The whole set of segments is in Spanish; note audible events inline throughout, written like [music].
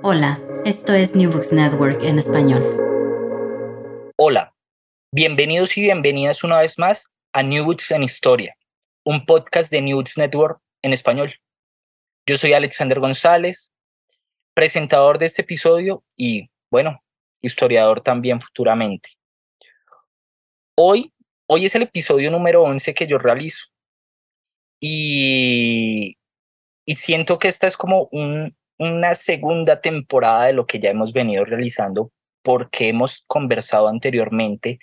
Hola, esto es New Books Network en español. Hola, bienvenidos y bienvenidas una vez más a New Books en Historia, un podcast de New Books Network en español. Yo soy Alexander González, presentador de este episodio y, bueno, historiador también futuramente. Hoy, hoy es el episodio número 11 que yo realizo y, y siento que esta es como un, una segunda temporada de lo que ya hemos venido realizando porque hemos conversado anteriormente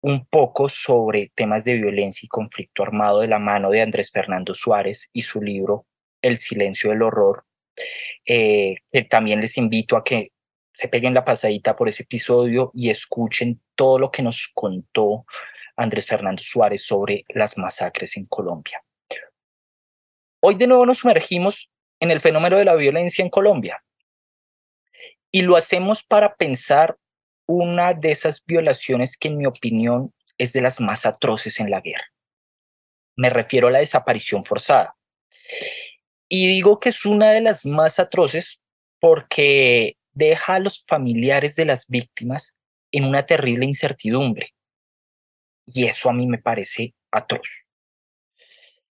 un poco sobre temas de violencia y conflicto armado de la mano de Andrés Fernando Suárez y su libro El silencio del horror. Eh, también les invito a que se peguen la pasadita por ese episodio y escuchen todo lo que nos contó Andrés Fernando Suárez sobre las masacres en Colombia. Hoy de nuevo nos sumergimos en el fenómeno de la violencia en Colombia. Y lo hacemos para pensar una de esas violaciones que en mi opinión es de las más atroces en la guerra. Me refiero a la desaparición forzada. Y digo que es una de las más atroces porque deja a los familiares de las víctimas en una terrible incertidumbre. Y eso a mí me parece atroz.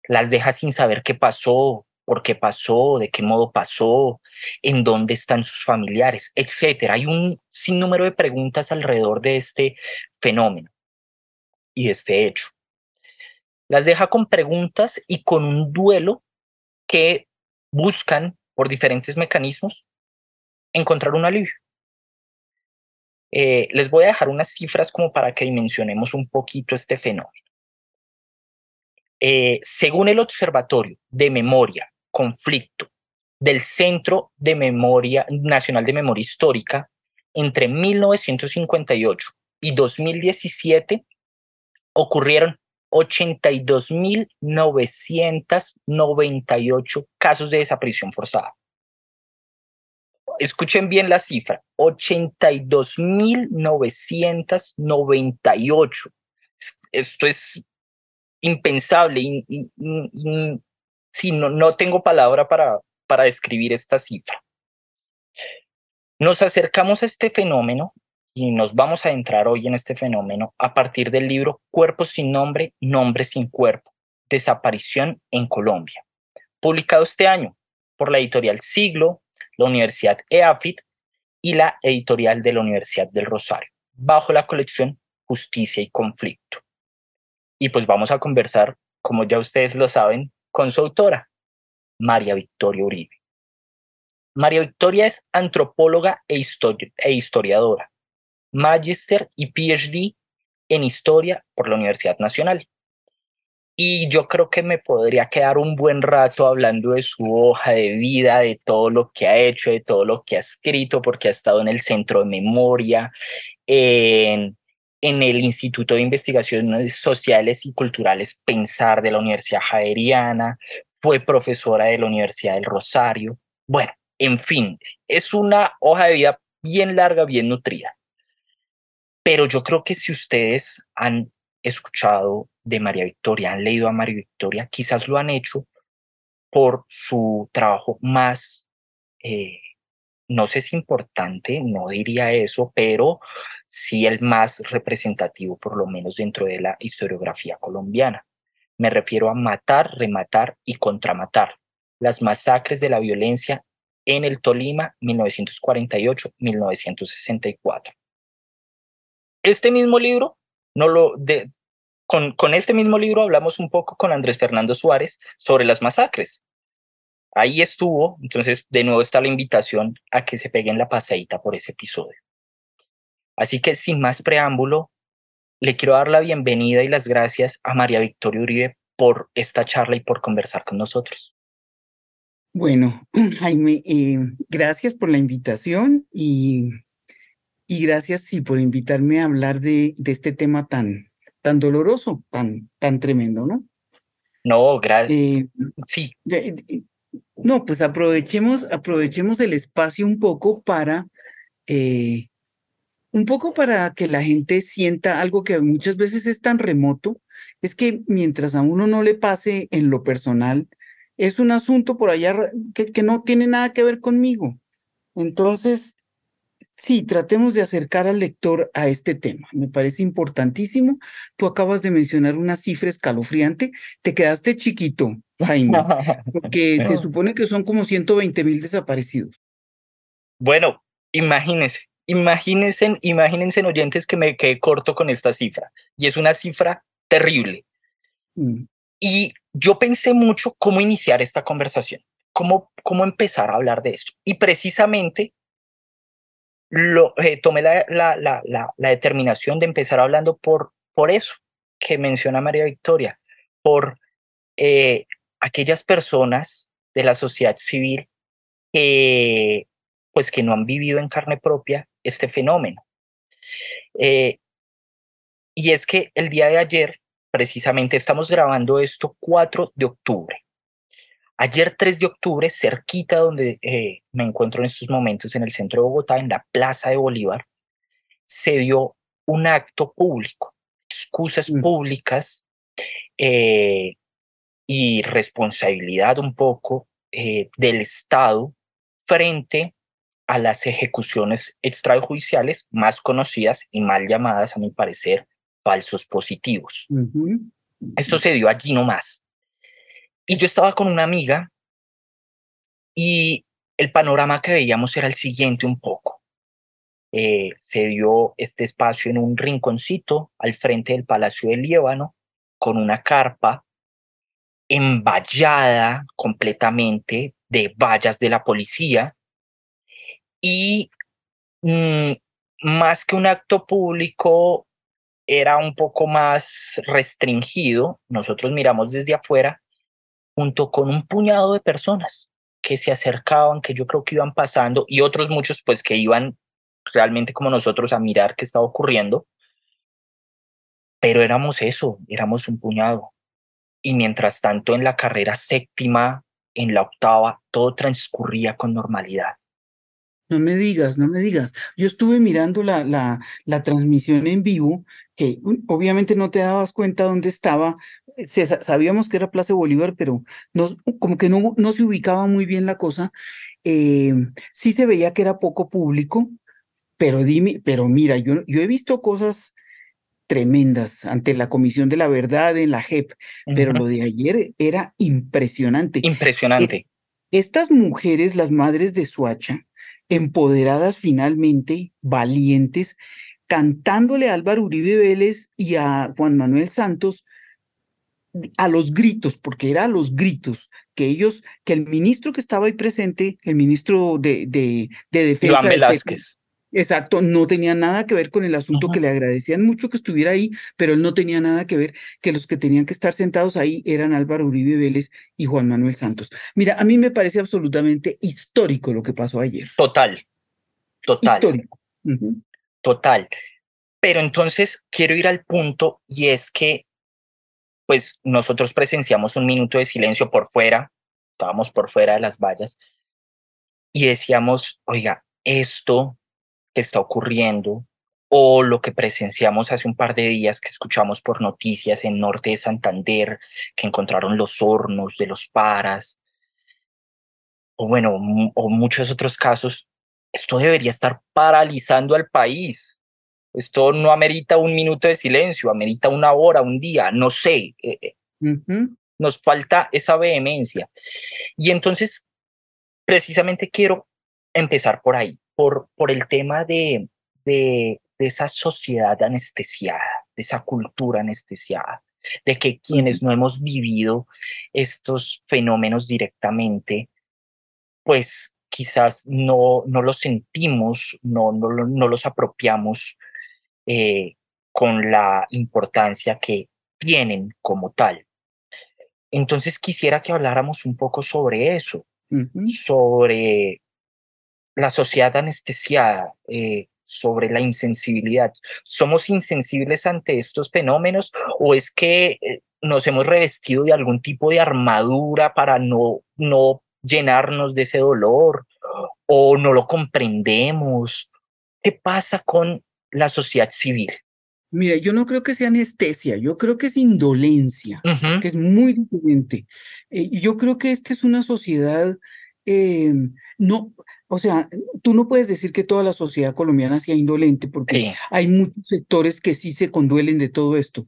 Las deja sin saber qué pasó, por qué pasó, de qué modo pasó, en dónde están sus familiares, etcétera. Hay un sinnúmero de preguntas alrededor de este fenómeno y de este hecho. Las deja con preguntas y con un duelo que buscan por diferentes mecanismos encontrar un alivio. Eh, les voy a dejar unas cifras como para que dimensionemos un poquito este fenómeno. Eh, según el Observatorio de Memoria conflicto del Centro de Memoria Nacional de Memoria Histórica entre 1958 y 2017 ocurrieron 82.998 casos de desaparición forzada. Escuchen bien la cifra, 82.998. Esto es impensable, sí, no, no tengo palabra para, para describir esta cifra. Nos acercamos a este fenómeno y nos vamos a entrar hoy en este fenómeno a partir del libro Cuerpos sin nombre, Nombre sin cuerpo, Desaparición en Colombia, publicado este año por la editorial Siglo, la Universidad EAFIT y la editorial de la Universidad del Rosario, bajo la colección Justicia y Conflicto. Y pues vamos a conversar, como ya ustedes lo saben, con su autora, María Victoria Uribe. María Victoria es antropóloga e, e historiadora, magister y PhD en historia por la Universidad Nacional. Y yo creo que me podría quedar un buen rato hablando de su hoja de vida, de todo lo que ha hecho, de todo lo que ha escrito, porque ha estado en el Centro de Memoria, en en el Instituto de Investigaciones Sociales y Culturales Pensar de la Universidad Javeriana, fue profesora de la Universidad del Rosario. Bueno, en fin, es una hoja de vida bien larga, bien nutrida. Pero yo creo que si ustedes han escuchado de María Victoria, han leído a María Victoria, quizás lo han hecho por su trabajo más, eh, no sé si importante, no diría eso, pero sí el más representativo, por lo menos dentro de la historiografía colombiana. Me refiero a matar, rematar y contramatar, las masacres de la violencia en el Tolima 1948-1964. Este mismo libro, no lo de, con, con este mismo libro hablamos un poco con Andrés Fernando Suárez sobre las masacres. Ahí estuvo, entonces de nuevo está la invitación a que se peguen la pasadita por ese episodio. Así que sin más preámbulo, le quiero dar la bienvenida y las gracias a María Victoria Uribe por esta charla y por conversar con nosotros. Bueno, [clears throat] Jaime, eh, gracias por la invitación y, y gracias sí por invitarme a hablar de, de este tema tan, tan doloroso, tan, tan tremendo, ¿no? No, gracias. Eh, sí. no, pues aprovechemos, aprovechemos el espacio un poco para, eh, un poco para que la gente sienta algo que muchas veces es tan remoto, es que mientras a uno no le pase en lo personal, es un asunto por allá que, que no tiene nada que ver conmigo. Entonces, sí, tratemos de acercar al lector a este tema. Me parece importantísimo. Tú acabas de mencionar una cifra escalofriante. Te quedaste chiquito, Jaime, porque se [laughs] supone que son como 120 mil desaparecidos. Bueno, imagínense, imagínense, imagínense oyentes que me quedé corto con esta cifra. Y es una cifra terrible. Mm. Y yo pensé mucho cómo iniciar esta conversación, cómo, cómo empezar a hablar de esto. Y precisamente lo, eh, tomé la, la, la, la, determinación de empezar hablando por, por eso que menciona María Victoria, por eh, aquellas personas de la sociedad civil que, pues, que no han vivido en carne propia este fenómeno. Eh, y es que el día de ayer, precisamente estamos grabando esto 4 de octubre. Ayer 3 de octubre, cerquita donde eh, me encuentro en estos momentos, en el centro de Bogotá, en la Plaza de Bolívar, se dio un acto público, excusas mm. públicas eh, y responsabilidad un poco eh, del Estado frente a las ejecuciones extrajudiciales más conocidas y mal llamadas, a mi parecer, falsos positivos. Esto se dio allí nomás. Y yo estaba con una amiga y el panorama que veíamos era el siguiente un poco. Eh, se dio este espacio en un rinconcito al frente del Palacio del Líbano con una carpa envallada completamente de vallas de la policía y mm, más que un acto público era un poco más restringido. Nosotros miramos desde afuera junto con un puñado de personas que se acercaban, que yo creo que iban pasando, y otros muchos pues que iban realmente como nosotros a mirar qué estaba ocurriendo. Pero éramos eso, éramos un puñado. Y mientras tanto en la carrera séptima, en la octava, todo transcurría con normalidad. No me digas, no me digas. Yo estuve mirando la, la, la transmisión en vivo, que obviamente no te dabas cuenta dónde estaba, sabíamos que era Plaza Bolívar, pero no, como que no, no se ubicaba muy bien la cosa. Eh, sí se veía que era poco público, pero dime, pero mira, yo, yo he visto cosas tremendas ante la Comisión de la Verdad en la JEP, pero lo de ayer era impresionante. Impresionante. E, estas mujeres, las madres de Suacha, empoderadas finalmente, valientes, cantándole a Álvaro Uribe Vélez y a Juan Manuel Santos a los gritos, porque era a los gritos, que ellos, que el ministro que estaba ahí presente, el ministro de, de, de Defensa. Velázquez. Exacto, no tenía nada que ver con el asunto, que le agradecían mucho que estuviera ahí, pero él no tenía nada que ver, que los que tenían que estar sentados ahí eran Álvaro Uribe Vélez y Juan Manuel Santos. Mira, a mí me parece absolutamente histórico lo que pasó ayer. Total, total. Histórico. Total. Pero entonces quiero ir al punto y es que pues nosotros presenciamos un minuto de silencio por fuera, estábamos por fuera de las vallas y decíamos, oiga, esto que está ocurriendo o lo que presenciamos hace un par de días que escuchamos por noticias en norte de Santander, que encontraron los hornos de los paras, o bueno, o muchos otros casos, esto debería estar paralizando al país. Esto no amerita un minuto de silencio, amerita una hora, un día, no sé. Eh, eh, nos falta esa vehemencia. Y entonces, precisamente quiero empezar por ahí, por, por el tema de, de, de esa sociedad anestesiada, de esa cultura anestesiada, de que quienes no hemos vivido estos fenómenos directamente, pues quizás no, no los sentimos, no, no, no los apropiamos eh, con la importancia que tienen como tal. Entonces quisiera que habláramos un poco sobre eso, sobre la sociedad anestesiada, eh, sobre la insensibilidad. ¿Somos insensibles ante estos fenómenos o es que eh, nos hemos revestido de algún tipo de armadura para no, no llenarnos de ese dolor o no lo comprendemos? ¿Qué pasa con la sociedad civil? Mira, yo no creo que sea anestesia, yo creo que es indolencia, que es muy diferente. Eh, yo creo que esta es una sociedad, eh, no, o sea, tú no puedes decir que toda la sociedad colombiana sea indolente, porque hay muchos sectores que sí se conduelen de todo esto.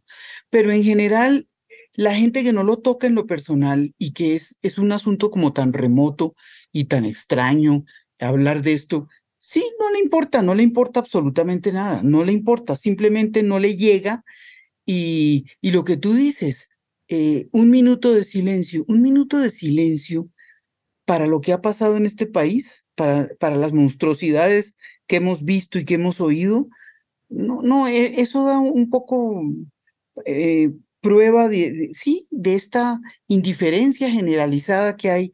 Pero en general, la gente que no lo toca en lo personal y que es, es un asunto como tan remoto y tan extraño hablar de esto, Sí, no le importa, no le importa absolutamente nada, no le importa, simplemente no le llega y, y lo que tú dices, eh, un minuto de silencio, un minuto de silencio para lo que ha pasado en este país, para, para las monstruosidades que hemos visto y que hemos oído, no, no, e, eso da un poco eh, prueba de, sí, de esta indiferencia generalizada que hay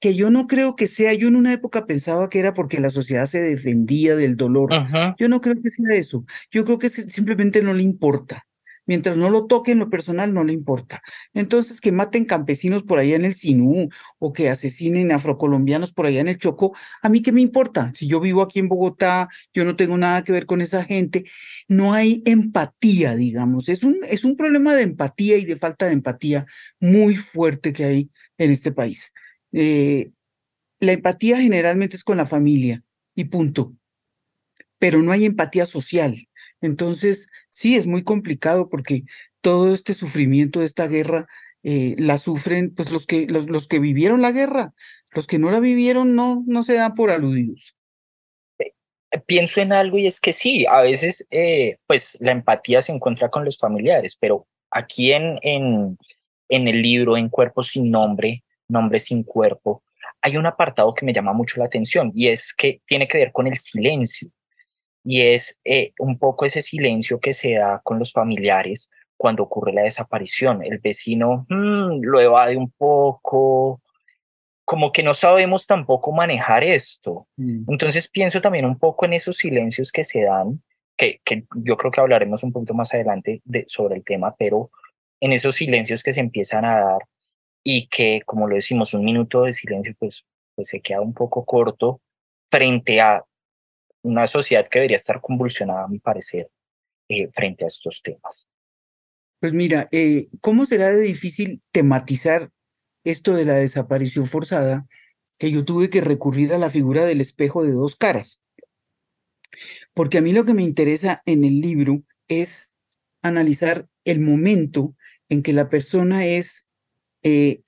que yo no creo que sea, yo en una época pensaba que era porque la sociedad se defendía del dolor. Yo no creo que sea eso. Yo creo que simplemente no le importa. Mientras no lo toque en lo personal, no le importa. Entonces, que maten campesinos por allá en el Sinú o que asesinen afrocolombianos por allá en el Choco, ¿a mí qué me importa? Si yo vivo aquí en Bogotá, yo no tengo nada que ver con esa gente. No hay empatía, digamos. Es un, es un problema de empatía y de falta de empatía muy fuerte que hay en este país. Eh, la empatía generalmente es con la familia y punto, pero no hay empatía social. Entonces, sí, es muy complicado porque todo este sufrimiento de esta guerra eh, la sufren pues los que, los, los, que vivieron la guerra. Los que no la vivieron no, no se dan por aludidos. Eh, pienso en algo y es que sí, a veces pues la empatía se encuentra con los familiares, pero aquí en, en, en el libro, en Cuerpos sin Nombre, Nombre sin cuerpo, hay un apartado que me llama mucho la atención y es que tiene que ver con el silencio. Y es eh, un poco ese silencio que se da con los familiares cuando ocurre la desaparición. El vecino mm, lo evade un poco, como que no sabemos tampoco manejar esto. Mm. Entonces pienso también un poco en esos silencios que se dan, que, que yo creo que hablaremos un poquito más adelante de, sobre el tema, pero en esos silencios que se empiezan a dar y que, como lo decimos, un minuto de silencio pues, pues se queda un poco corto frente a una sociedad que debería estar convulsionada, a mi parecer, eh, frente a estos temas. Pues mira, eh, ¿cómo será de difícil tematizar esto de la desaparición forzada que yo tuve que recurrir a la figura del espejo de dos caras? Porque a mí lo que me interesa en el libro es analizar el momento en que la persona es eh,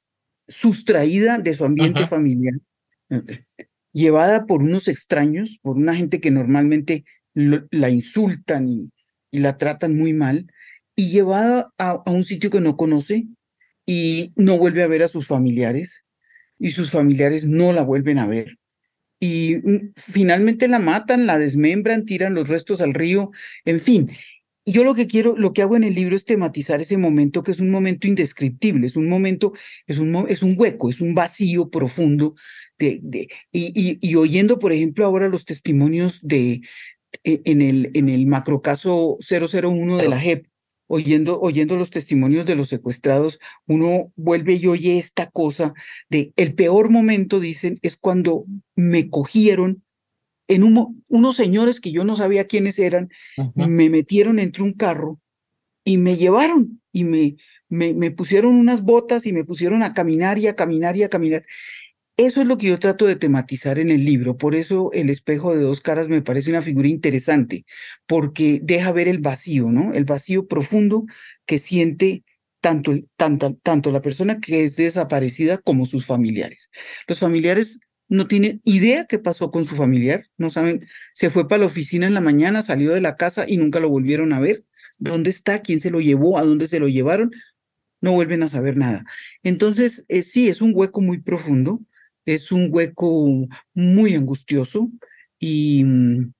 sustraída de su ambiente familiar, llevada por unos extraños, por una gente que normalmente la insultan y, la tratan muy mal, y llevada a, un sitio que no conoce y no vuelve a ver a sus familiares, y sus familiares no la vuelven a ver. Y mm, finalmente la matan, la desmembran, tiran los restos al río, en fin, yo lo que quiero, lo que hago en el libro es tematizar ese momento que es un momento indescriptible, es un momento, es un hueco, es un vacío profundo. De, de y, y, oyendo, por ejemplo, ahora los testimonios de, e, en el, en el macrocaso 001 de la JEP, oyendo, oyendo los testimonios de los secuestrados, uno vuelve y oye esta cosa de el peor momento, dicen, es cuando me cogieron en unos señores que yo no sabía quiénes eran, me metieron entre un carro y me llevaron y me, me, me, pusieron unas botas y me pusieron a caminar y a caminar y a caminar. Eso es lo que yo trato de tematizar en el libro, por eso el espejo de dos caras me parece una figura interesante, porque deja ver el vacío, ¿no? El vacío profundo que siente tanto, tanto, tanto la persona que es desaparecida como sus familiares. Los familiares no tiene idea qué pasó con su familiar, no saben, se fue para la oficina en la mañana, salió de la casa y nunca lo volvieron a ver. ¿Dónde está? ¿Quién se lo llevó? ¿A dónde se lo llevaron? No vuelven a saber nada. Entonces, eh, sí, es un hueco muy profundo, es un hueco muy angustioso y, mm,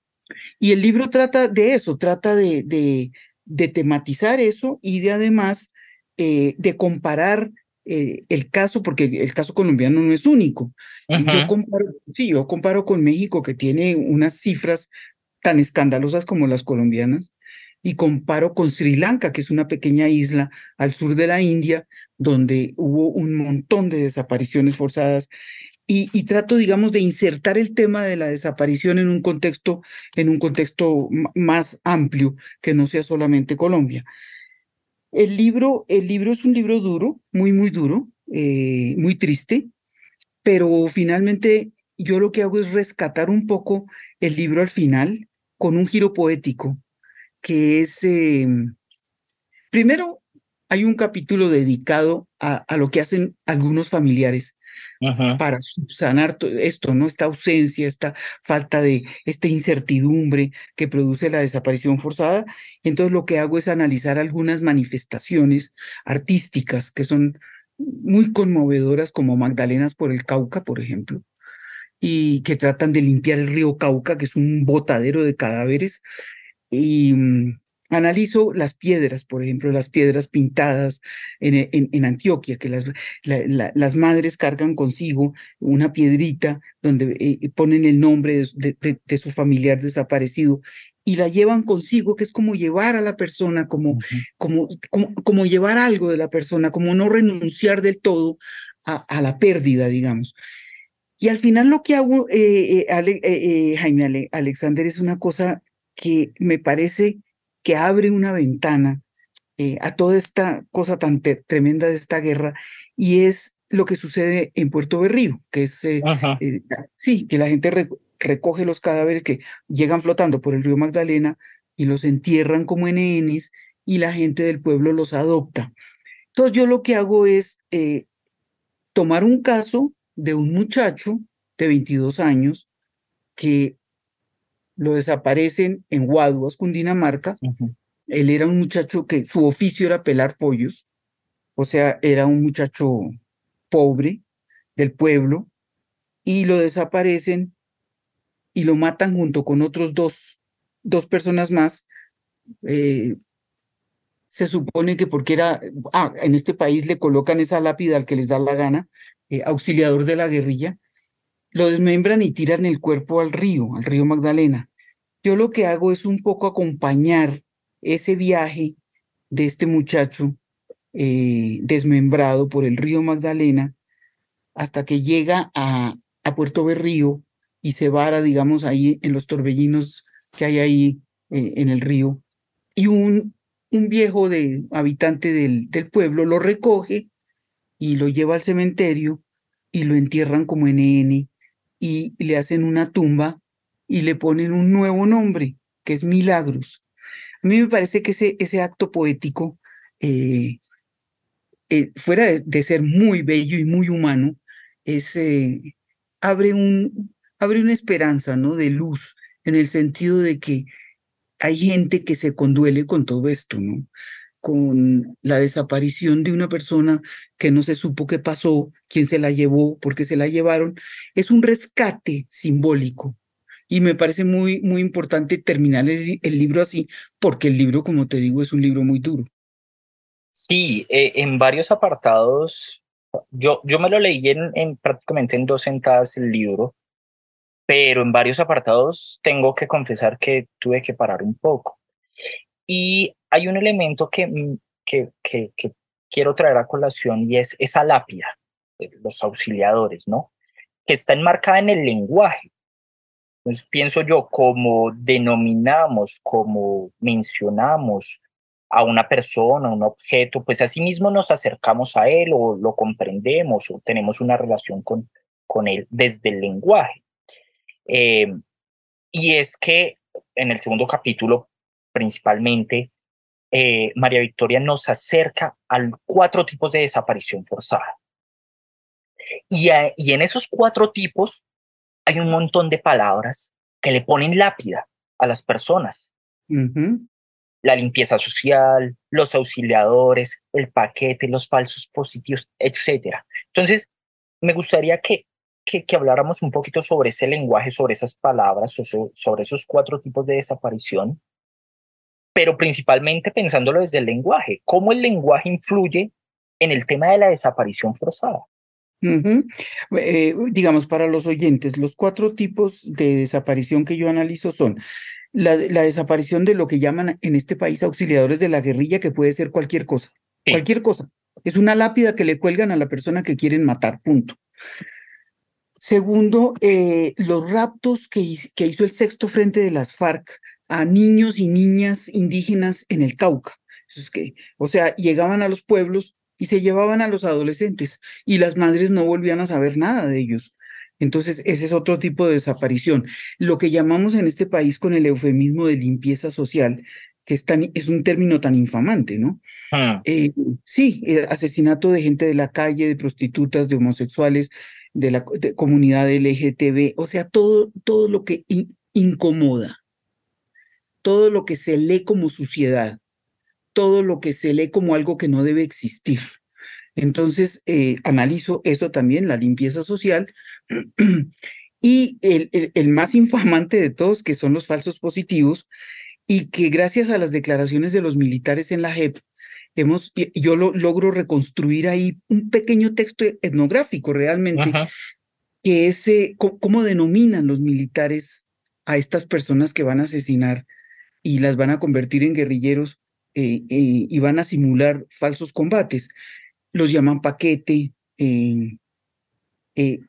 y el libro trata de eso, trata de, de, de tematizar eso y de además eh, de comparar eh, el caso, porque el caso colombiano no es único. Yo comparo, sí, yo comparo con México, que tiene unas cifras tan escandalosas como las colombianas y comparo con Sri Lanka, que es una pequeña isla al sur de la India, donde hubo un montón de desapariciones forzadas. Y, trato, digamos, de insertar el tema de la desaparición en un contexto, en un contexto más amplio, que no sea solamente Colombia. El libro, el libro es un libro duro, muy, muy duro, eh, muy triste, pero finalmente yo lo que hago es rescatar un poco el libro al final con un giro poético que es, em, primero, hay un capítulo dedicado a, lo que hacen algunos familiares para subsanar esto, ¿no? Esta ausencia, esta falta de, esta incertidumbre que produce la desaparición forzada. Entonces lo que hago es analizar algunas manifestaciones artísticas que son muy conmovedoras, como Magdalenas por el Cauca, por ejemplo, y que tratan de limpiar el río Cauca, que es un botadero de cadáveres, y mm, analizo las piedras, por ejemplo, las piedras pintadas en, e, en, Antioquia, que las, las madres cargan consigo una piedrita donde eh, ponen el nombre de, su familiar desaparecido y la llevan consigo, que es como llevar a la persona, como, como, como, llevar algo de la persona, como no renunciar del todo a, la pérdida, digamos. Y al final lo que hago, eh, eh, Jaime Alexander, es una cosa que me parece que abre una ventana eh, a toda esta cosa tan tremenda de esta guerra y es lo que sucede en Puerto Berrío, que es, eh, eh, sí, que la gente recoge los cadáveres que llegan flotando por el río Magdalena y los entierran como NNs y la gente del pueblo los adopta. Entonces yo lo que hago es tomar un caso de un muchacho de 22 años que lo desaparecen en Guaduas, Cundinamarca. Él era un muchacho que su oficio era pelar pollos, o sea, era un muchacho pobre del pueblo, y lo desaparecen y lo matan junto con otros dos, dos personas más. Eh, se supone que porque era, ah, en este país le colocan esa lápida al que les da la gana, eh, auxiliador de la guerrilla, lo desmembran y tiran el cuerpo al río, al río Magdalena. Yo lo que hago es un poco acompañar ese viaje de este muchacho eh, desmembrado por el río Magdalena hasta que llega a, Puerto Berrío y se vara, digamos, ahí en los torbellinos que hay ahí eh, en el río. Y un, un viejo de, habitante del, del pueblo lo recoge y lo lleva al cementerio y lo entierran como NN y le hacen una tumba y le ponen un nuevo nombre, que es Milagros. A mí me parece que ese, ese acto poético, eh, eh, fuera de, ser muy bello y muy humano, es, eh, abre, un, abre una esperanza ¿no? de luz, en el sentido de que hay gente que se conduele con todo esto, ¿no? Con la desaparición de una persona que no se supo qué pasó, quién se la llevó, por qué se la llevaron, es un rescate simbólico. Y me parece muy, muy importante terminar el, libro así, porque el libro, como te digo, es un libro muy duro. Sí, eh, en varios apartados, yo, yo me lo leí en, en prácticamente en dos sentadas el libro, pero en varios apartados tengo que confesar que tuve que parar un poco. Y hay un elemento que, mm, que, que, quiero traer a colación y es esa lápida, los auxiliadores, ¿no? Que está enmarcada en el lenguaje. Entonces pienso yo, como denominamos, como mencionamos a una persona, un objeto, pues así mismo nos acercamos a él o lo comprendemos o tenemos una relación con, con él desde el lenguaje. Eh, y es que en el segundo capítulo principalmente, eh, María Victoria nos acerca a cuatro tipos de desaparición forzada. Y, y en esos cuatro tipos hay un montón de palabras que le ponen lápida a las personas. La limpieza social, los auxiliadores, el paquete, los falsos positivos, etc. Entonces, me gustaría que, que, que, habláramos un poquito sobre ese lenguaje, sobre esas palabras, sobre esos cuatro tipos de desaparición pero principalmente pensándolo desde el lenguaje, cómo el lenguaje influye en el tema de la desaparición forzada. Eh, digamos, para los oyentes, los cuatro tipos de desaparición que yo analizo son la, desaparición de lo que llaman en este país auxiliadores de la guerrilla, que puede ser cualquier cosa, cualquier cosa. Es una lápida que le cuelgan a la persona que quieren matar, punto. Segundo, eh, los raptos que, que hizo el sexto frente de las FARC a niños y niñas indígenas en el Cauca. Es que, o sea, llegaban a los pueblos y se llevaban a los adolescentes y las madres no volvían a saber nada de ellos. Entonces, ese es otro tipo de desaparición. Lo que llamamos en este país con el eufemismo de limpieza social, que es, es un término tan infamante, ¿no? Ah. Eh, sí, eh, asesinato de gente de la calle, de prostitutas, de homosexuales, de la comunidad LGTB, o sea, todo, todo lo que incomoda, todo lo que se lee como suciedad, todo lo que se lee como algo que no debe existir. Entonces, eh, analizo eso también, la limpieza social. [clears throat] y el, el, más infamante de todos, que son los falsos positivos, y que gracias a las declaraciones de los militares en la JEP, hemos, yo lo, logro reconstruir ahí un pequeño texto etnográfico realmente, que es eh, cómo denominan los militares a estas personas que van a asesinar y las van a convertir en guerrilleros eh, eh, y van a simular falsos combates. Los llaman paquete, eh,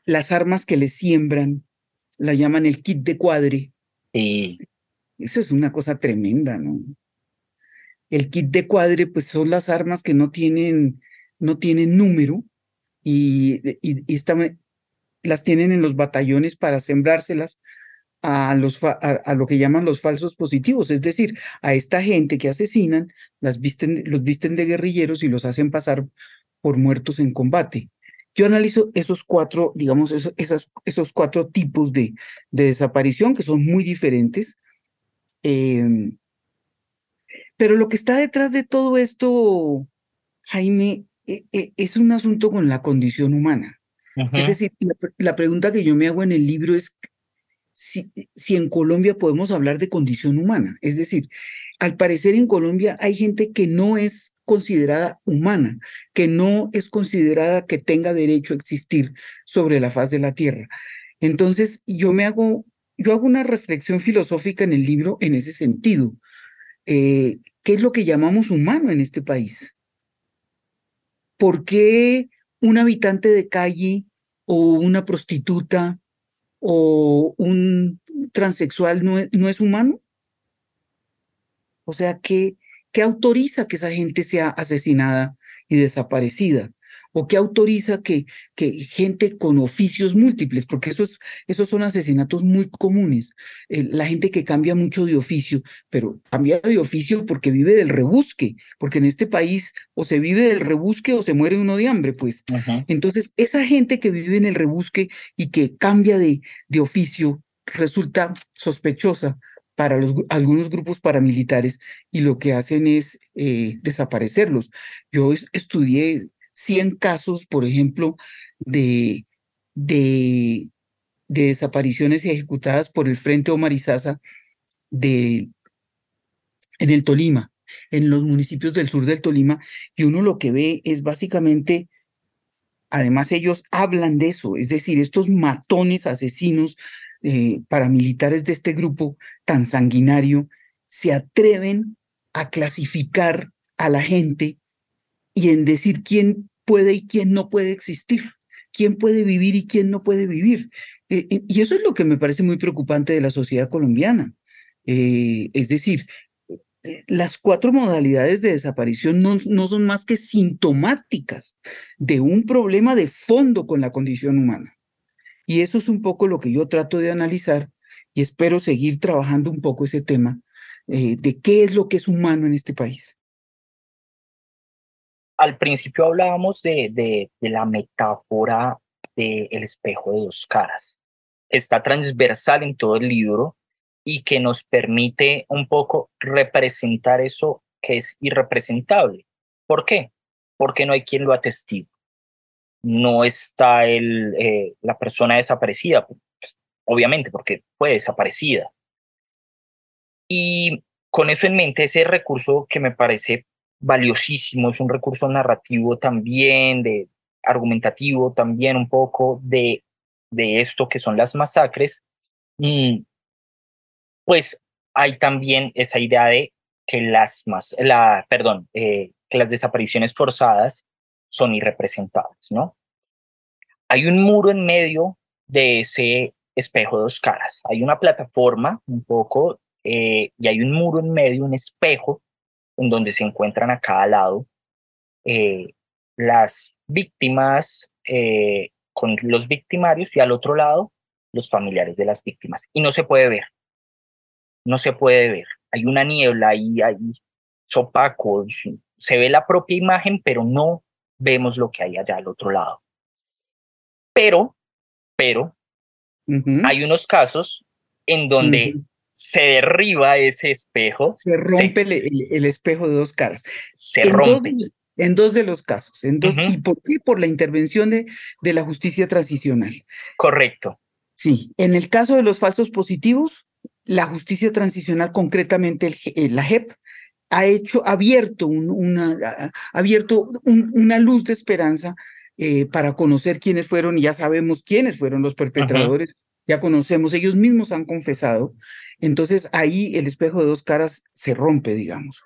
las armas que les siembran, la llaman el kit de cuadre. Eso es una cosa tremenda, ¿no? El kit de cuadre, pues son las armas que no tienen, no tienen número y, y, y las tienen en los batallones para sembrárselas a, los a, lo que llaman los falsos positivos, es decir, a esta gente que asesinan, las visten, los visten de guerrilleros y los hacen pasar por muertos en combate. Yo analizo esos cuatro, digamos, esos, esos cuatro tipos de, de, desaparición que son muy diferentes. Em, pero lo que está detrás de todo esto, Jaime, e, e, es un asunto con la condición humana. Es decir, la, pregunta que yo me hago en el libro es si, en Colombia podemos hablar de condición humana. Es decir, al parecer en Colombia hay gente que no es considerada humana, que no es considerada que tenga derecho a existir sobre la faz de la tierra. Entonces, yo me hago, yo hago una reflexión filosófica en el libro en ese sentido. Eh, ¿Qué es lo que llamamos humano en este país? ¿Por qué un habitante de calle o una prostituta o un transexual no es, no es humano? O sea, ¿qué, ¿qué autoriza que esa gente sea asesinada y desaparecida? O qué autoriza que, que gente con oficios múltiples, porque esos, esos son asesinatos muy comunes, eh, la gente que cambia mucho de oficio, pero cambia de oficio porque vive del rebusque, porque en este país o se vive del rebusque o se muere uno de hambre, pues. Entonces, esa gente que vive en el rebusque y que cambia de, de oficio resulta sospechosa para los, algunos grupos paramilitares y lo que hacen es eh, desaparecerlos. Yo estudié 100 casos, por ejemplo, de, de, desapariciones ejecutadas por el Frente Omar de, en el Tolima, en los municipios del sur del Tolima, y uno lo que ve es básicamente, además ellos hablan de eso, es decir, estos matones asesinos eh, paramilitares de este grupo tan sanguinario se atreven a clasificar a la gente y en decir quién puede y quién no puede existir, quién puede vivir y quién no puede vivir. Eh, eh, y eso es lo que me parece muy preocupante de la sociedad colombiana. Eh, es decir, las cuatro modalidades de desaparición no, no son más que sintomáticas de un problema de fondo con la condición humana. Y eso es un poco lo que yo trato de analizar y espero seguir trabajando un poco ese tema de qué es lo que es humano en este país al principio hablábamos de, de, la metáfora del espejo de dos caras. Está transversal en todo el libro y que nos permite un poco representar eso que es irrepresentable. ¿Por qué? Porque no hay quien lo atestigue. No está el, eh, la persona desaparecida, pues, obviamente, porque fue desaparecida. Y con eso en mente, ese recurso que me parece valiosísimo, es un recurso narrativo también de, argumentativo también un poco de, de esto que son las masacres, mm, pues hay también esa idea de que las, más, la, perdón, eh, que las desapariciones forzadas son irrepresentables, ¿no? Hay un muro en medio de ese espejo de dos caras. Hay una plataforma un poco eh, y hay un muro en medio, un espejo, en donde se encuentran a cada lado eh, las víctimas eh, con los victimarios y al otro lado los familiares de las víctimas. Y no se puede ver, no se puede ver. Hay una niebla y hay sopaco, se ve la propia imagen, pero no vemos lo que hay allá al otro lado. Pero, pero, hay unos casos en donde se derriba ese espejo. Se rompe el, espejo de dos caras. Se rompe. en dos de los casos. En dos, ¿Y por qué? Por la intervención de, de la justicia transicional. Correcto. Sí, en el caso de los falsos positivos, la justicia transicional, concretamente el, la JEP, ha hecho, abierto, una, abierto una luz de esperanza eh, para conocer quiénes fueron, y ya sabemos quiénes fueron los perpetradores, ya conocemos, ellos mismos han confesado, entonces ahí el espejo de dos caras se rompe, digamos.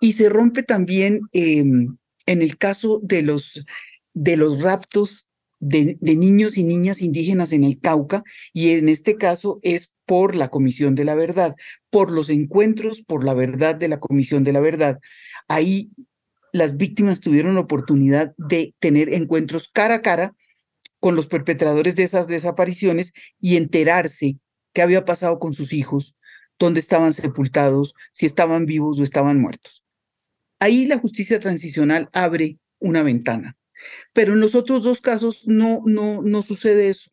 Y se rompe también em, en el caso de los, de los raptos de, de, niños y niñas indígenas en el Cauca, y en este caso es por la Comisión de la Verdad, por los encuentros por la verdad de la Comisión de la Verdad. Ahí las víctimas tuvieron la oportunidad de tener encuentros cara a cara con los perpetradores de esas desapariciones y enterarse qué había pasado con sus hijos, dónde estaban sepultados, si estaban vivos o estaban muertos. Ahí la justicia transicional abre una ventana. Pero en los otros dos casos no, no, no sucede eso.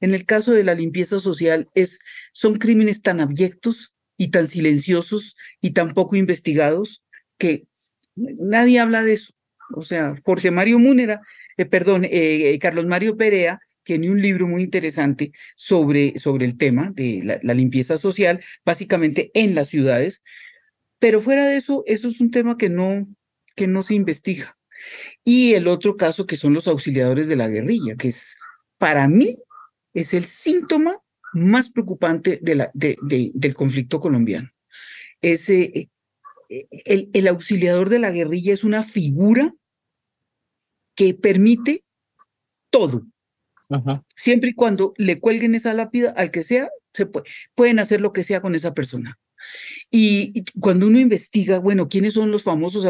En el caso de la limpieza social es, son crímenes tan abyectos y tan silenciosos y tan poco investigados que nadie habla de eso. O sea, Jorge Mario Múnera, eh, perdón, eh, eh, Carlos Mario Perea tiene un libro muy interesante sobre, sobre el tema de la, limpieza social, básicamente en las ciudades, pero fuera de eso, eso es un tema que no, que no se investiga. Y el otro caso que son los auxiliadores de la guerrilla, que es, para mí, es el síntoma más preocupante del conflicto colombiano. El, el auxiliador de la guerrilla es una figura que permite todo. Siempre y cuando le cuelguen esa lápida al que sea, se puede, pueden hacer lo que sea con esa persona. Y, cuando uno investiga, bueno, ¿quiénes son los famosos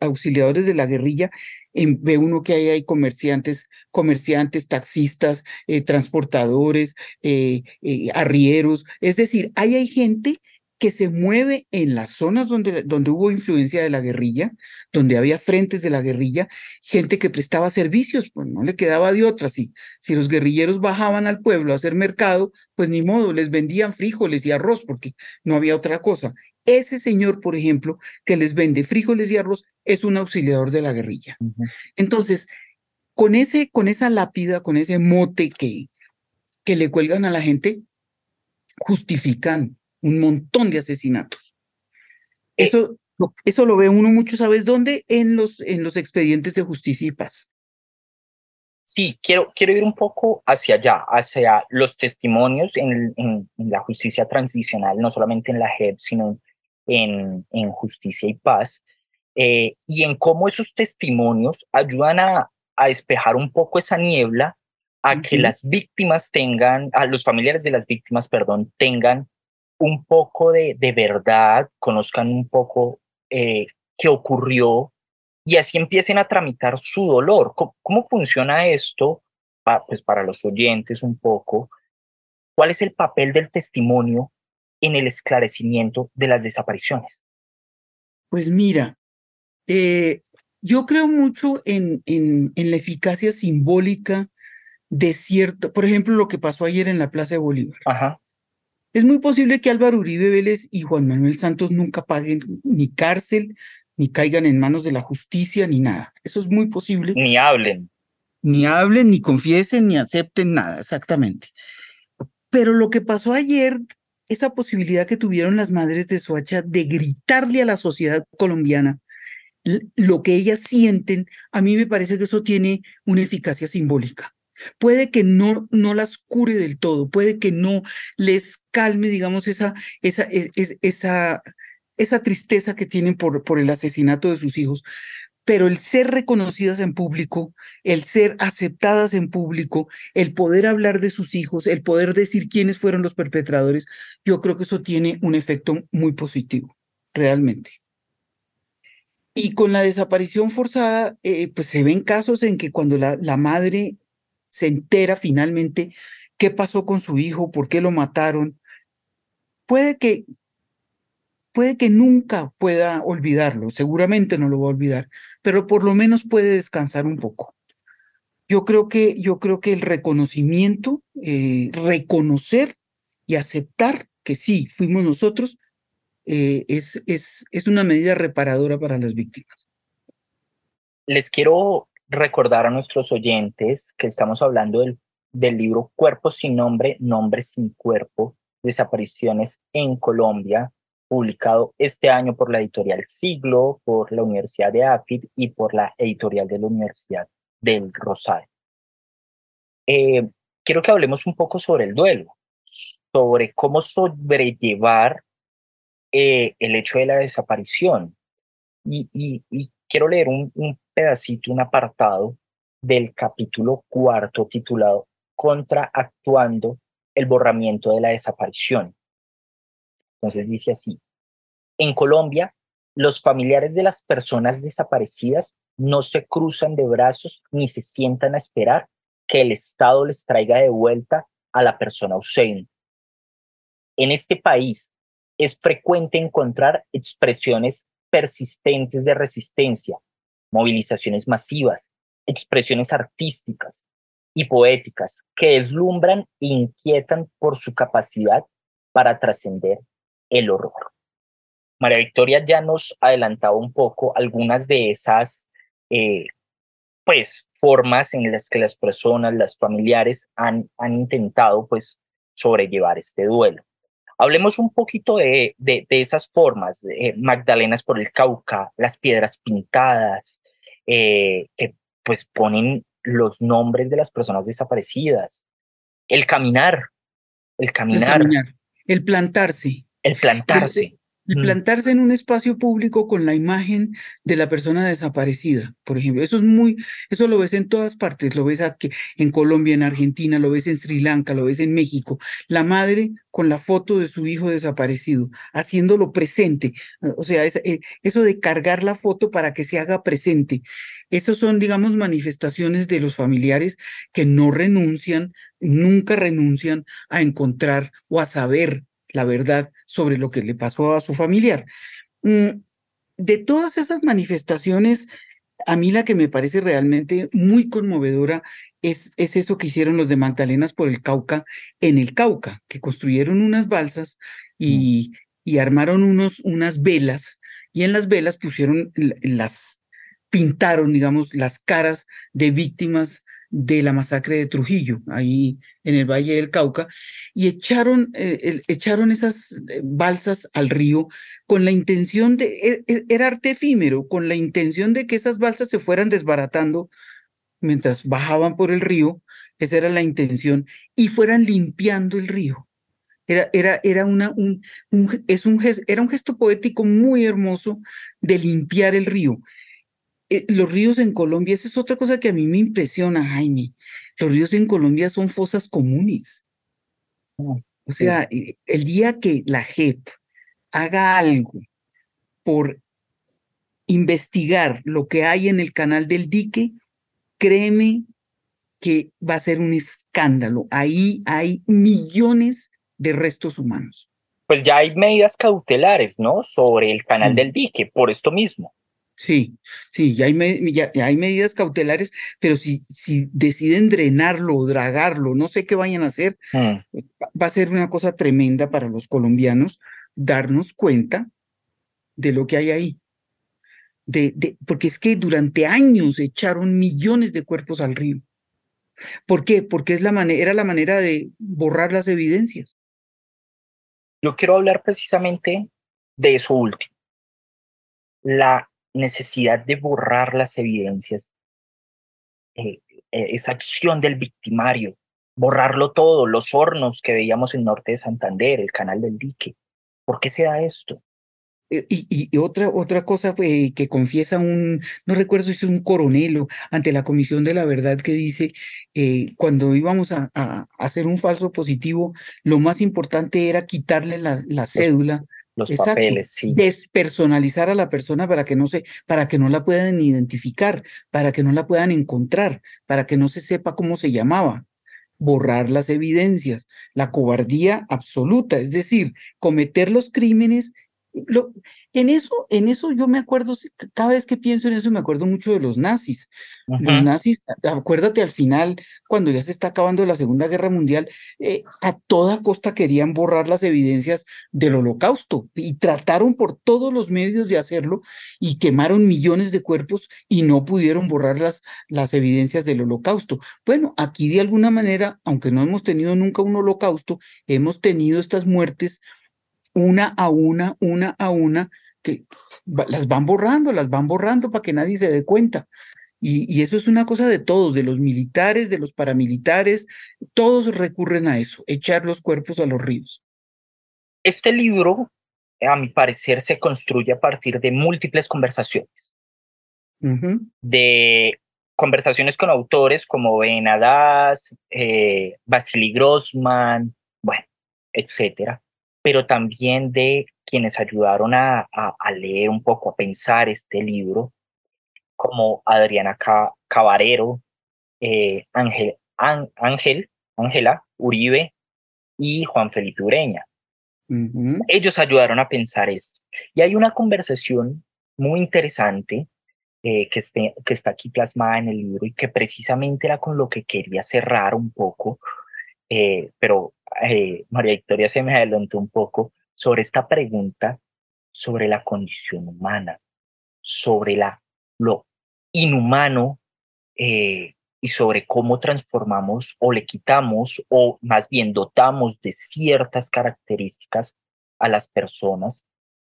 auxiliadores de la guerrilla? ve uno que hay, hay comerciantes, comerciantes, taxistas, eh, transportadores, eh, eh, arrieros. Es decir, ahí hay gente que se mueve en las zonas donde, donde hubo influencia de la guerrilla, donde había frentes de la guerrilla, gente que prestaba servicios, pues no le quedaba de otra. Si, si los guerrilleros bajaban al pueblo a hacer mercado, pues ni modo, les vendían frijoles y arroz porque no había otra cosa. Ese señor, por ejemplo, que les vende frijoles y arroz, es un auxiliador de la guerrilla. Entonces, con, ese, con esa lápida, con ese mote que, que le cuelgan a la gente, justifican un montón de asesinatos. Eh, eso, eso lo ve uno mucho, ¿sabes dónde? En los, en los expedientes de justicia y paz. Sí, quiero, quiero ir un poco hacia allá, hacia los testimonios en, en, la justicia transicional, no solamente en la JEP, sino en, en justicia y paz, eh, y en cómo esos testimonios ayudan a, a despejar un poco esa niebla, a que las víctimas tengan, a los familiares de las víctimas, perdón, tengan un poco de, de verdad, conozcan un poco eh, qué ocurrió y así empiecen a tramitar su dolor. ¿Cómo, funciona esto? pues para los oyentes un poco, ¿cuál es el papel del testimonio en el esclarecimiento de las desapariciones? Pues mira, eh, yo creo mucho en, en, en, la eficacia simbólica de cierto, por ejemplo, lo que pasó ayer en la Plaza de Bolívar. Ajá. Es muy posible que Álvaro Uribe Vélez y Juan Manuel Santos nunca paguen ni cárcel, ni caigan en manos de la justicia, ni nada. Eso es muy posible. Ni hablen. Ni hablen, ni confiesen, ni acepten nada, exactamente. Pero lo que pasó ayer, esa posibilidad que tuvieron las madres de Soacha de gritarle a la sociedad colombiana lo que ellas sienten, a mí me parece que eso tiene una eficacia simbólica. Puede que no, no las cure del todo, puede que no les calme, digamos, esa, esa, e, esa, esa tristeza que tienen por, por el asesinato de sus hijos, pero el ser reconocidas en público, el ser aceptadas en público, el poder hablar de sus hijos, el poder decir quiénes fueron los perpetradores, yo creo que eso tiene un efecto muy positivo, realmente. Y con la desaparición forzada, eh, pues se ven casos en que cuando la, la madre se entera finalmente qué pasó con su hijo, por qué lo mataron, puede que puede que nunca pueda olvidarlo, seguramente no lo va a olvidar, pero por lo menos puede descansar un poco. Yo creo que, yo creo que el reconocimiento, eh, reconocer y aceptar que sí, fuimos nosotros, eh, es, es, es una medida reparadora para las víctimas. Les quiero recordar a nuestros oyentes que estamos hablando del, del libro Cuerpos sin nombre, Nombres sin cuerpo, desapariciones en Colombia, publicado este año por la editorial Siglo, por la Universidad de AFID y por la editorial de la Universidad del Rosario. Eh, quiero que hablemos un poco sobre el duelo, sobre cómo sobrellevar eh, el hecho de la desaparición. Y, y, quiero leer un, pedacito, un apartado del capítulo cuarto titulado Contraactuando el borramiento de la desaparición. Entonces dice así, en Colombia, los familiares de las personas desaparecidas no se cruzan de brazos ni se sientan a esperar que el Estado les traiga de vuelta a la persona ausente. En este país es frecuente encontrar expresiones persistentes de resistencia, movilizaciones masivas, expresiones artísticas y poéticas que deslumbran e inquietan por su capacidad para trascender el horror. María Victoria ya nos adelantaba un poco algunas de esas eh, pues, formas en las que las personas, las familiares han, han intentado pues, sobrellevar este duelo. Hablemos un poquito de, de, esas formas, eh, Magdalenas por el Cauca, las piedras pintadas, eh, que pues ponen los nombres de las personas desaparecidas, el caminar, el caminar. El, plantarse. El plantarse. El plantarse en un espacio público con la imagen de la persona desaparecida, por ejemplo. Eso es muy, eso lo ves en todas partes, lo ves aquí en Colombia, en Argentina, lo ves en Sri Lanka, lo ves en México. La madre con la foto de su hijo desaparecido, haciéndolo presente. O sea, eh, eso de cargar la foto para que se haga presente. Esas son, digamos, manifestaciones de los familiares que no renuncian, nunca renuncian a encontrar o a saber la verdad sobre lo que le pasó a su familiar. Mm, de todas esas manifestaciones, a mí la que me parece realmente muy conmovedora es, es eso que hicieron los de Magdalenas por el Cauca en el Cauca, que construyeron unas balsas y, y armaron unos, unas velas y en las velas pusieron las, pintaron, digamos, las caras de víctimas de la masacre de Trujillo, ahí en el Valle del Cauca, y echaron, eh, echaron esas eh, balsas al río con la intención de, e, e, era arte efímero, con la intención de que esas balsas se fueran desbaratando mientras bajaban por el río, esa era la intención, y fueran limpiando el río. Era, era, era, una, un, es un, era un gesto poético muy hermoso de limpiar el río. Eh, los ríos en Colombia, esa es otra cosa que a mí me impresiona, Jaime. Los ríos en Colombia son fosas comunes. O sea, eh, el día que la JEP haga algo por investigar lo que hay en el canal del dique, créeme que va a ser un escándalo. Ahí hay millones de restos humanos. Pues ya hay medidas cautelares, ¿no? Sobre el canal del dique, por esto mismo. Sí, sí, ya hay, ya, hay medidas cautelares, pero si, si deciden drenarlo o dragarlo, no sé qué vayan a hacer, mm. va a ser una cosa tremenda para los colombianos darnos cuenta de lo que hay ahí. De, de, porque es que durante años echaron millones de cuerpos al río. ¿Por qué? Porque es la manera, era la manera de borrar las evidencias. Yo quiero hablar precisamente de eso último. La necesidad de borrar las evidencias, eh, eh, esa acción del victimario, borrarlo todo, los hornos que veíamos en norte de Santander, el canal del dique. ¿Por qué se da esto? Eh, y, otra, otra cosa que confiesa un, no recuerdo si es un coronelo ante la Comisión de la Verdad que dice, cuando íbamos a, hacer un falso positivo, lo más importante era quitarle la, la cédula los papeles, sí. Despersonalizar a la persona para que no se, para que no la puedan identificar, para que no la puedan encontrar, para que no se sepa cómo se llamaba. Borrar las evidencias, la cobardía absoluta, es decir, cometer los crímenes lo, en eso, en eso yo me acuerdo, cada vez que pienso en eso me acuerdo mucho de los nazis. Los nazis, acuérdate al final, cuando ya se está acabando la Segunda Guerra Mundial, eh, a toda costa querían borrar las evidencias del holocausto y trataron por todos los medios de hacerlo y quemaron millones de cuerpos y no pudieron borrar las, las evidencias del holocausto. Bueno, aquí de alguna manera, aunque no hemos tenido nunca un holocausto, hemos tenido estas muertes una a una, una a una, que las van borrando, las van borrando para que nadie se dé cuenta. Y, eso es una cosa de todos, de los militares, de los paramilitares, todos recurren a eso, echar los cuerpos a los ríos. Este libro, a mi parecer, se construye a partir de múltiples conversaciones. De conversaciones con autores como Ben Hadas, eh, Vasily Grossman, bueno, etcétera pero también de quienes ayudaron a, a, leer un poco, a pensar este libro, como Adriana Cabarero, eh, Ángel, Ángel, Ángela Uribe y Juan Felipe Ureña. Ellos ayudaron a pensar esto. Y hay una conversación muy interesante eh, que, esté, que está aquí plasmada en el libro y que precisamente era con lo que quería cerrar un poco, eh, pero eh, María Victoria se me adelantó un poco sobre esta pregunta sobre la condición humana, sobre la, lo inhumano eh, y sobre cómo transformamos o le quitamos o más bien dotamos de ciertas características a las personas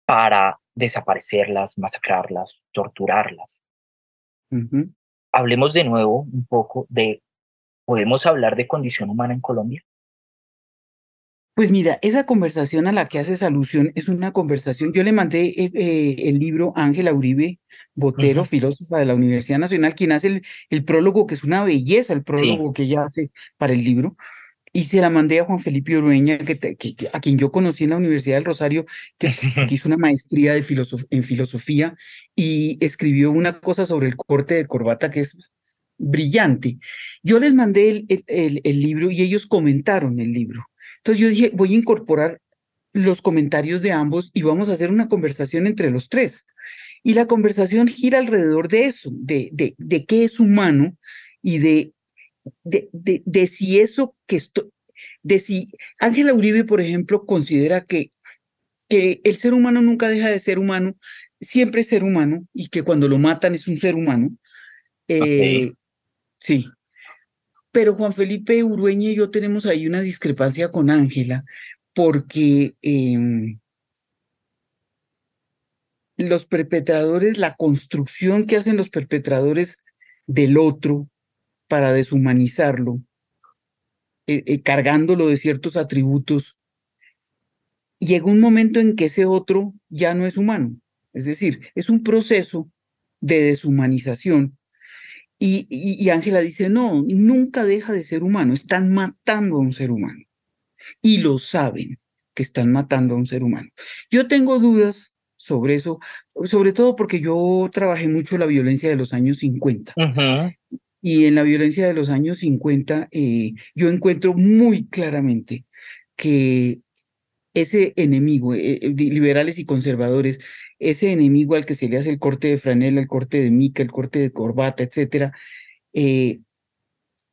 para desaparecerlas, masacrarlas, torturarlas. Hablemos de nuevo un poco de, ¿podemos hablar de condición humana en Colombia? Pues mira, esa conversación a la que haces alusión es una conversación. Yo le mandé eh, eh, el libro a Ángela Uribe Botero, filósofa de la Universidad Nacional, quien hace el, prólogo, que es una belleza el prólogo que ella hace para el libro. Y se la mandé a Juan Felipe Urueña, que, a quien yo conocí en la Universidad del Rosario, que, [laughs] hizo una maestría de en filosofía y escribió una cosa sobre el corte de corbata que es brillante. Yo les mandé el libro y ellos comentaron el libro. Entonces yo dije, voy a incorporar los comentarios de ambos y vamos a hacer una conversación entre los tres. Y la conversación gira alrededor de eso, de, de, de qué es humano y de, de, de, si eso que estoy, de si Ángela Uribe, por ejemplo, considera que, que el ser humano nunca deja de ser humano, siempre es ser humano y que cuando lo matan es un ser humano. Eh, sí, pero Juan Felipe Urueña y yo tenemos ahí una discrepancia con Ángela, porque em, los perpetradores, la construcción que hacen los perpetradores del otro para deshumanizarlo, eh, eh, cargándolo de ciertos atributos, llega un momento en que ese otro ya no es humano. Es decir, es un proceso de deshumanización y Ángela dice, no, nunca deja de ser humano, están matando a un ser humano. Y lo saben que están matando a un ser humano. Yo tengo dudas sobre eso, sobre todo porque yo trabajé mucho la violencia de los años 50. Y en la violencia de los años 50, eh, yo encuentro muy claramente que ese enemigo, eh, eh, liberales y conservadores, ese enemigo al que se le hace el corte de franela, el corte de mica, el corte de corbata, etcétera, eh,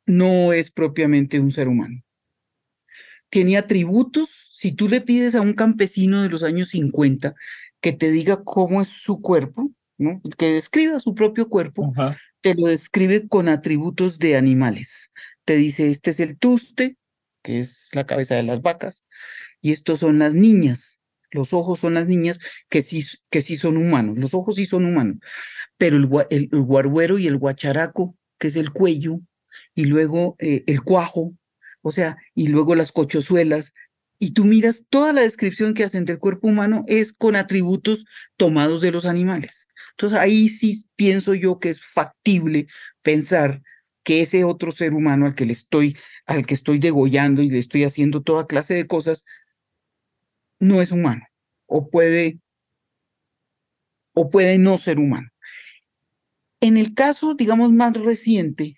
no es propiamente un ser humano. Tiene atributos. Si tú le pides a un campesino de los años 50 que te diga cómo es su cuerpo, ¿no? que describa su propio cuerpo, te lo describe con atributos de animales. Te dice, este es el tuste, que es la cabeza de las vacas, y estos son las niñas, los ojos son las niñas que sí, que sí son humanos, los ojos sí son humanos, pero el, el, guarguero y el guacharaco, que es el cuello, y luego eh, el cuajo, o sea, y luego las cochozuelas, y tú miras toda la descripción que hacen del cuerpo humano es con atributos tomados de los animales. Entonces ahí sí pienso yo que es factible pensar que ese otro ser humano al que le estoy, al que estoy degollando y le estoy haciendo toda clase de cosas, no es humano. O puede, o puede no ser humano. En el caso, digamos, más reciente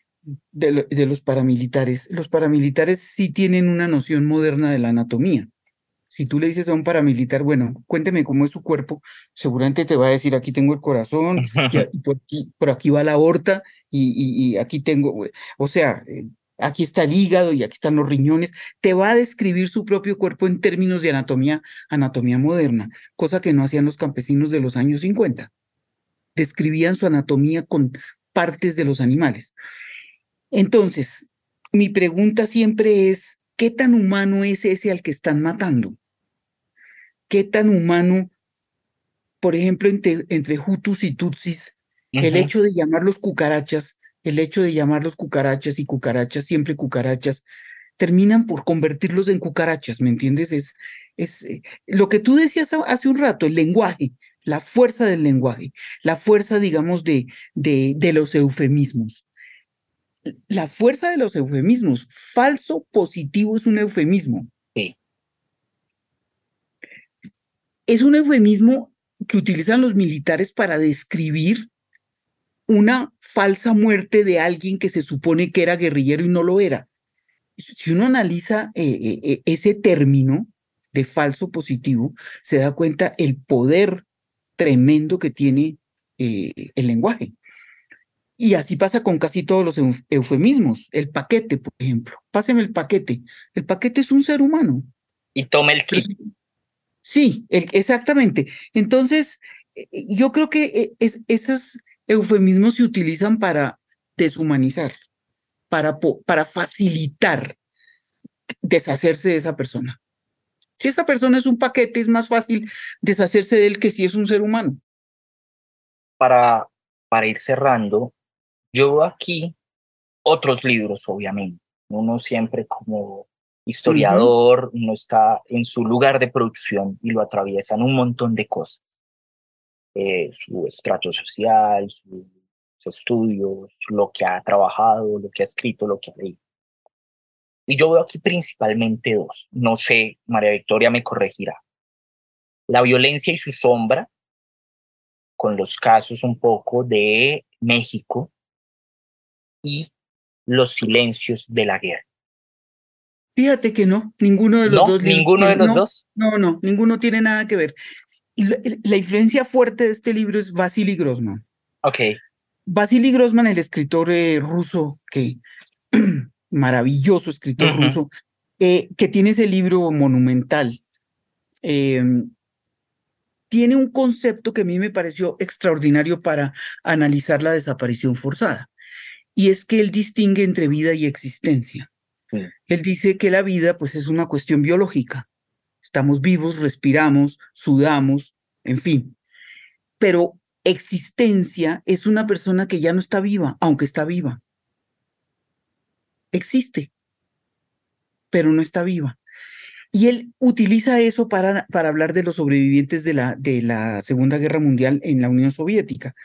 de, de los paramilitares, los paramilitares sí tienen una noción moderna de la anatomía si tú le dices a un paramilitar, bueno, cuénteme cómo es su cuerpo, seguramente te va a decir, aquí tengo el corazón, y, por, aquí, va la aorta, y, aquí tengo, o sea, eh, aquí está el hígado y aquí están los riñones, te va a describir su propio cuerpo en términos de anatomía, anatomía moderna, cosa que no hacían los campesinos de los años 50. Describían su anatomía con partes de los animales. Entonces, mi pregunta siempre es, ¿qué tan humano es ese al que están matando? qué tan humano, por ejemplo, entre, entre Hutus y Tutsis, el hecho de llamarlos cucarachas, el hecho de llamarlos cucarachas y cucarachas, siempre cucarachas, terminan por convertirlos en cucarachas, ¿me entiendes? Es, es eh, lo que tú decías hace un rato, el lenguaje, la fuerza del lenguaje, la fuerza, digamos, de, de, de los eufemismos. La fuerza de los eufemismos. Falso positivo es un eufemismo. es un eufemismo que utilizan los militares para describir una falsa muerte de alguien que se supone que era guerrillero y no lo era. Si uno analiza eh, eh, eh, ese término de falso positivo, se da cuenta el poder tremendo que tiene el lenguaje. Y así pasa con casi todos los eufemismos. El paquete, por ejemplo. Páseme el paquete. El paquete es un ser humano. Y tome el kit. Sí, exactamente. Entonces, yo creo que eh, esos eufemismos se utilizan para deshumanizar, para, para facilitar deshacerse de esa persona. Si esa persona es un paquete, es más fácil deshacerse de él que si es un ser humano. Para, para ir cerrando, yo veo aquí otros libros, obviamente. Uno siempre como historiador, no está en su lugar de producción y lo atraviesan un montón de cosas. Eh, su estrato social, sus estudios, lo que ha trabajado, lo que ha escrito, lo que ha leído. Y yo veo aquí principalmente dos. No sé, María Victoria me corregirá. La violencia y su sombra, con los casos un poco de México, y los silencios de la guerra. Fíjate que no, ninguno de los dos. ¿Ninguno de los dos? No, no, ninguno tiene nada que ver. Y la, influencia fuerte de este libro es Vasily Grossman. Ok. Vasily Grossman, el escritor eh, ruso, que [clears throat] maravilloso escritor ruso, eh, que tiene ese libro monumental. Em, tiene un concepto que a mí me pareció extraordinario para analizar la desaparición forzada. Y es que él distingue entre vida y existencia. Él dice que la vida pues es una cuestión biológica. Estamos vivos, respiramos, sudamos, en fin. Pero existencia es una persona que ya no está viva, aunque está viva. Existe, pero no está viva. Y él utiliza eso para, para hablar de los sobrevivientes de la, de la Segunda Guerra Mundial en la Unión Soviética.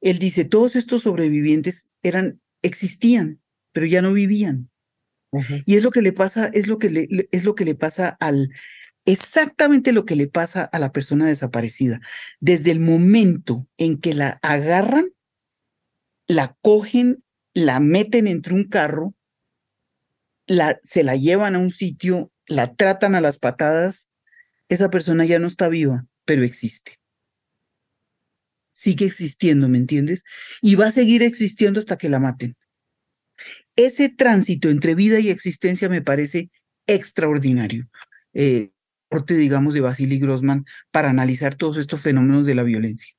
Él dice, todos estos sobrevivientes eran, existían, pero ya no vivían. Y es lo que le pasa, es lo que le, es lo que le pasa al, exactamente lo que le pasa a la persona desaparecida. Desde el momento en que la agarran, la cogen, la meten entre un carro, la, se la llevan a un sitio, la tratan a las patadas, esa persona ya no está viva, pero existe. Sigue existiendo, ¿me entiendes? Y va a seguir existiendo hasta que la maten. Ese tránsito entre vida y existencia me parece extraordinario. Eh, digamos, de Vasily Grossman para analizar todos estos fenómenos de la violencia.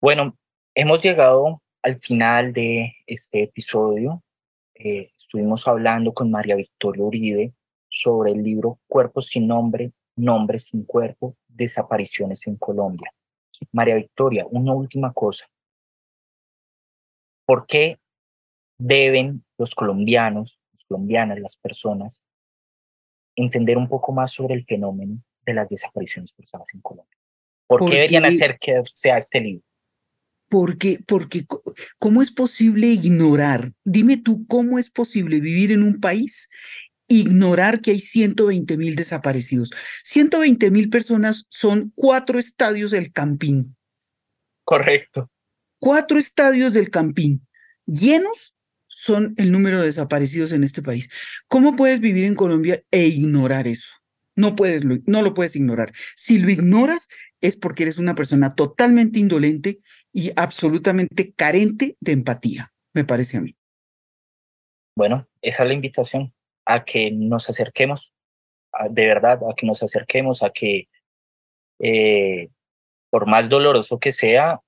Bueno, hemos llegado al final de este episodio. Eh, estuvimos hablando con María Victoria Uribe sobre el libro Cuerpos sin nombre, nombres sin cuerpo, desapariciones en Colombia. María Victoria, una última cosa. ¿Por qué deben los colombianos, las colombianas, las personas, entender un poco más sobre el fenómeno de las desapariciones forzadas en Colombia? ¿Por, qué deberían hacer que sea este libro? Porque, porque, ¿cómo es posible ignorar? Dime tú, ¿cómo es posible vivir en un país ignorar que hay 120 mil desaparecidos. 120 mil personas son cuatro estadios del Campín. Correcto. Cuatro estadios del Campín llenos son el número de desaparecidos en este país. ¿Cómo puedes vivir en Colombia e ignorar eso? No puedes, no lo puedes ignorar. Si lo ignoras es porque eres una persona totalmente indolente y absolutamente carente de empatía, me parece a mí. Bueno, esa es la invitación a que nos acerquemos, de verdad, a que nos acerquemos, a que, eh, por más doloroso que sea,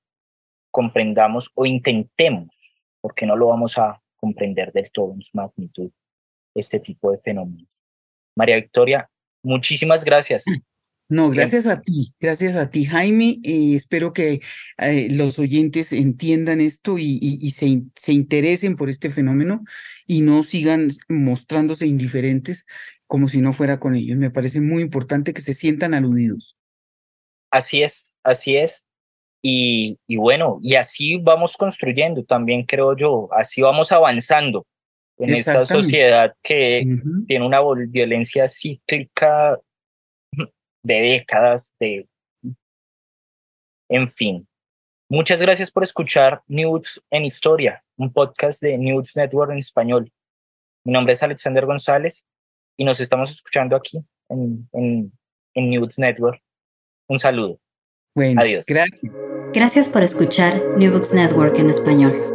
comprendamos o intentemos, porque no lo vamos a comprender del todo en su magnitud, este tipo de fenómenos. María Victoria, muchísimas gracias. No, gracias a ti, gracias a ti, Jaime. Eh, espero que eh, los oyentes entiendan esto y, se, se, interesen por este fenómeno y no sigan mostrándose indiferentes como si no fuera con ellos. Me parece muy importante que se sientan aludidos. Así es, así es. Y, y bueno, y así vamos construyendo también, creo yo, así vamos avanzando en esta sociedad que tiene una violencia cíclica de décadas, de... En fin. Muchas gracias por escuchar News en Historia, un podcast de News Network en español. Mi nombre es Alexander González y nos estamos escuchando aquí en, en, en News Network. Un saludo. Bueno, Adiós. Gracias. Gracias por escuchar New Books Network en español.